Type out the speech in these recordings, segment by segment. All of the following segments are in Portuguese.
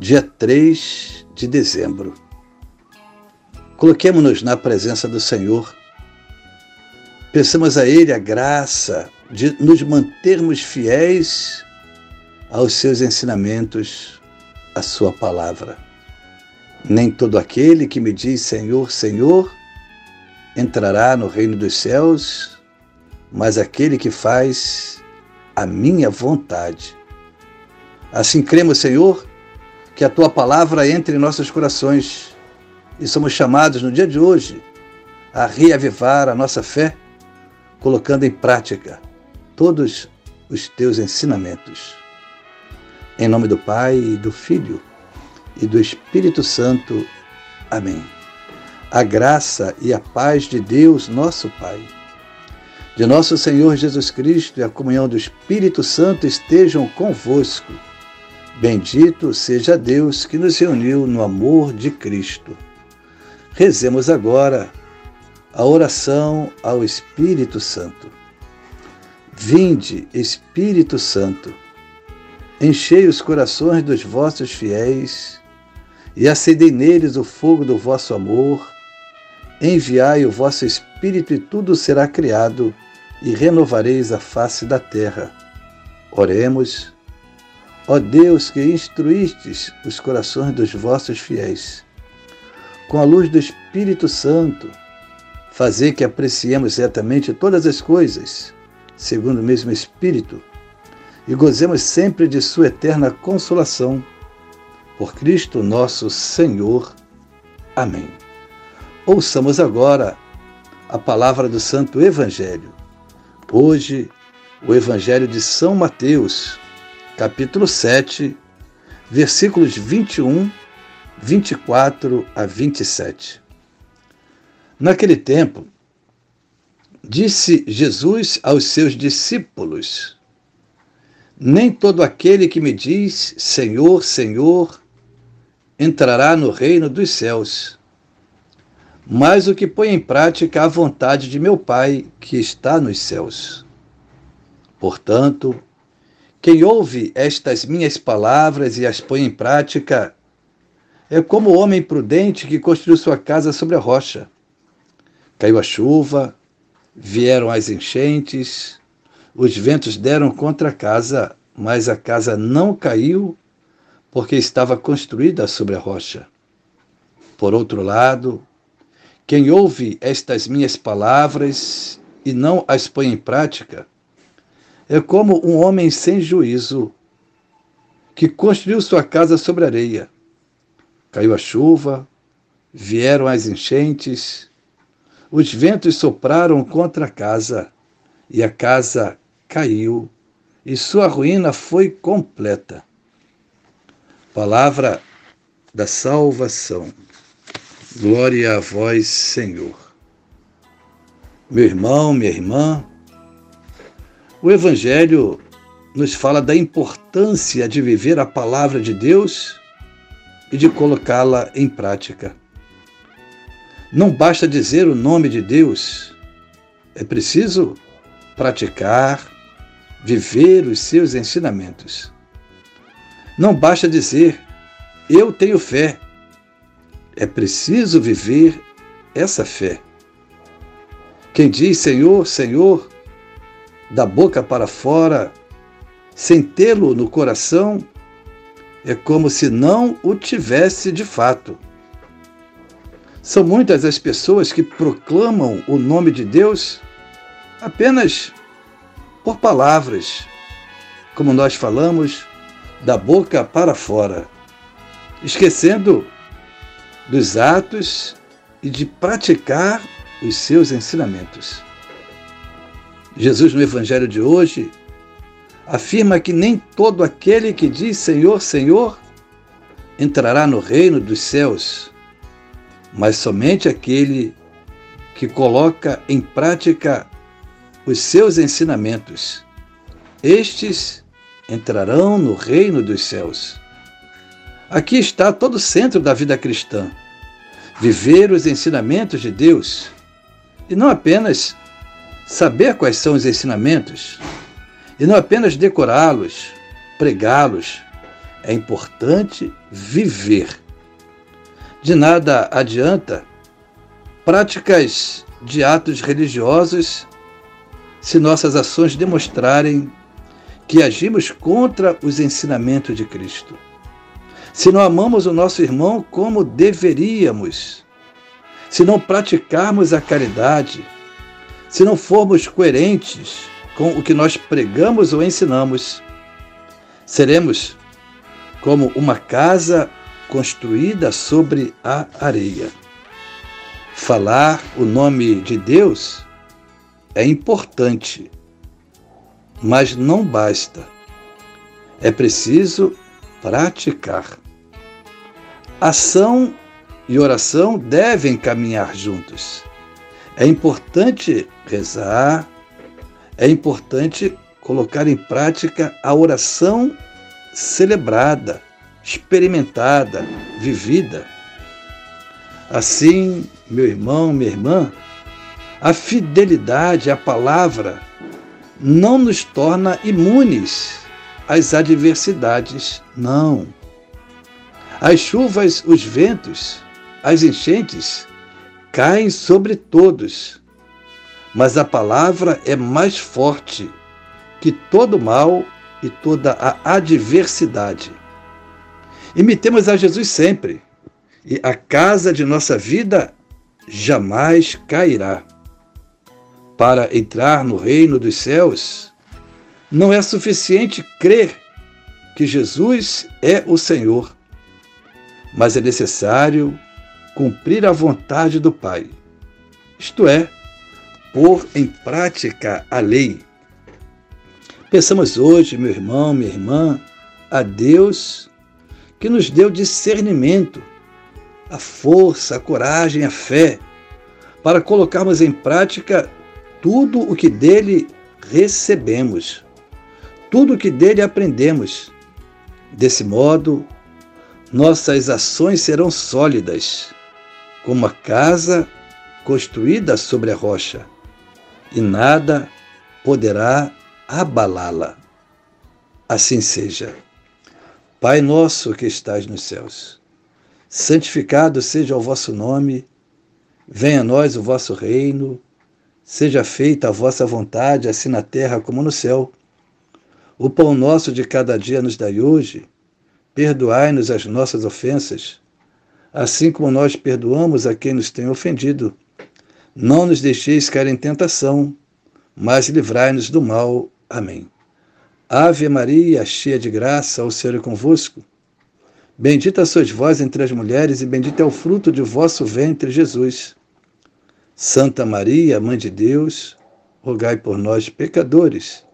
dia 3 de dezembro. Coloquemos-nos na presença do Senhor. Peçamos a Ele a graça de nos mantermos fiéis aos seus ensinamentos, à Sua palavra. Nem todo aquele que me diz Senhor, Senhor, entrará no reino dos céus, mas aquele que faz a minha vontade. Assim cremos, Senhor, que a tua palavra entre em nossos corações e somos chamados no dia de hoje a reavivar a nossa fé, colocando em prática todos os teus ensinamentos. Em nome do Pai, e do Filho e do Espírito Santo. Amém. A graça e a paz de Deus, nosso Pai, de nosso Senhor Jesus Cristo e a comunhão do Espírito Santo estejam convosco Bendito seja Deus que nos reuniu no amor de Cristo. Rezemos agora a oração ao Espírito Santo. Vinde, Espírito Santo, enchei os corações dos vossos fiéis e acendei neles o fogo do vosso amor. Enviai o vosso Espírito e tudo será criado e renovareis a face da terra. Oremos. Ó Deus, que instruístes os corações dos vossos fiéis, com a luz do Espírito Santo, fazer que apreciemos certamente todas as coisas, segundo o mesmo Espírito, e gozemos sempre de Sua eterna consolação. Por Cristo nosso Senhor. Amém. Ouçamos agora a palavra do Santo Evangelho. Hoje, o Evangelho de São Mateus capítulo 7, versículos 21, 24 a 27. Naquele tempo, disse Jesus aos seus discípulos: Nem todo aquele que me diz Senhor, Senhor, entrará no reino dos céus, mas o que põe em prática a vontade de meu Pai que está nos céus. Portanto, quem ouve estas minhas palavras e as põe em prática é como o homem prudente que construiu sua casa sobre a rocha. Caiu a chuva, vieram as enchentes, os ventos deram contra a casa, mas a casa não caiu porque estava construída sobre a rocha. Por outro lado, quem ouve estas minhas palavras e não as põe em prática, é como um homem sem juízo que construiu sua casa sobre areia. Caiu a chuva, vieram as enchentes, os ventos sopraram contra a casa e a casa caiu e sua ruína foi completa. Palavra da salvação. Glória a vós, Senhor. Meu irmão, minha irmã, o Evangelho nos fala da importância de viver a palavra de Deus e de colocá-la em prática. Não basta dizer o nome de Deus, é preciso praticar, viver os seus ensinamentos. Não basta dizer eu tenho fé, é preciso viver essa fé. Quem diz Senhor, Senhor, da boca para fora, sem tê-lo no coração, é como se não o tivesse de fato. São muitas as pessoas que proclamam o nome de Deus apenas por palavras, como nós falamos, da boca para fora, esquecendo dos atos e de praticar os seus ensinamentos. Jesus, no Evangelho de hoje, afirma que nem todo aquele que diz Senhor, Senhor entrará no reino dos céus, mas somente aquele que coloca em prática os seus ensinamentos. Estes entrarão no reino dos céus. Aqui está todo o centro da vida cristã: viver os ensinamentos de Deus e não apenas saber quais são os ensinamentos, e não apenas decorá-los, pregá-los. É importante viver. De nada adianta práticas de atos religiosos se nossas ações demonstrarem que agimos contra os ensinamentos de Cristo. Se não amamos o nosso irmão como deveríamos, se não praticarmos a caridade, se não formos coerentes com o que nós pregamos ou ensinamos, seremos como uma casa construída sobre a areia. Falar o nome de Deus é importante, mas não basta. É preciso praticar. Ação e oração devem caminhar juntos. É importante rezar, é importante colocar em prática a oração celebrada, experimentada, vivida. Assim, meu irmão, minha irmã, a fidelidade à palavra não nos torna imunes às adversidades, não. As chuvas, os ventos, as enchentes caem sobre todos, mas a palavra é mais forte que todo mal e toda a adversidade. Imitemos a Jesus sempre, e a casa de nossa vida jamais cairá. Para entrar no reino dos céus, não é suficiente crer que Jesus é o Senhor, mas é necessário cumprir a vontade do Pai, isto é, pôr em prática a lei. Pensamos hoje, meu irmão, minha irmã, a Deus que nos deu discernimento, a força, a coragem, a fé, para colocarmos em prática tudo o que dele recebemos, tudo o que dele aprendemos. Desse modo, nossas ações serão sólidas como a casa construída sobre a rocha, e nada poderá abalá-la. Assim seja. Pai nosso que estás nos céus, santificado seja o vosso nome, venha a nós o vosso reino, seja feita a vossa vontade, assim na terra como no céu. O pão nosso de cada dia nos dai hoje, perdoai-nos as nossas ofensas, assim como nós perdoamos a quem nos tem ofendido. Não nos deixeis cair em tentação, mas livrai-nos do mal. Amém. Ave Maria, cheia de graça, o Senhor é convosco. Bendita sois vós entre as mulheres, e bendito é o fruto de vosso ventre, Jesus. Santa Maria, Mãe de Deus, rogai por nós, pecadores,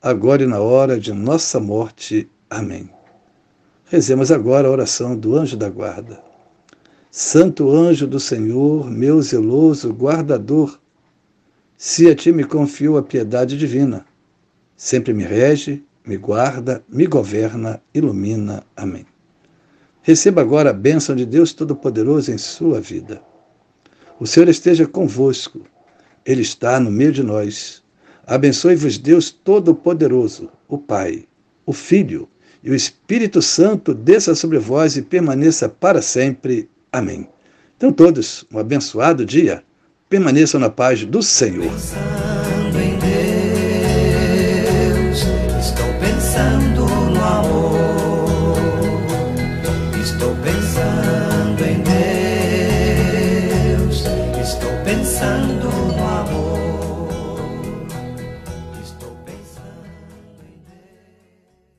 agora e na hora de nossa morte. Amém. Rezemos agora a oração do anjo da guarda. Santo anjo do Senhor, meu zeloso guardador, se a ti me confio a piedade divina, sempre me rege, me guarda, me governa, ilumina. Amém. Receba agora a bênção de Deus Todo-Poderoso em sua vida. O Senhor esteja convosco, Ele está no meio de nós. Abençoe-vos, Deus Todo-Poderoso, o Pai, o Filho e o Espírito Santo desça sobre vós e permaneça para sempre. Amém. Então, todos, um abençoado dia. Permaneçam na paz do Senhor.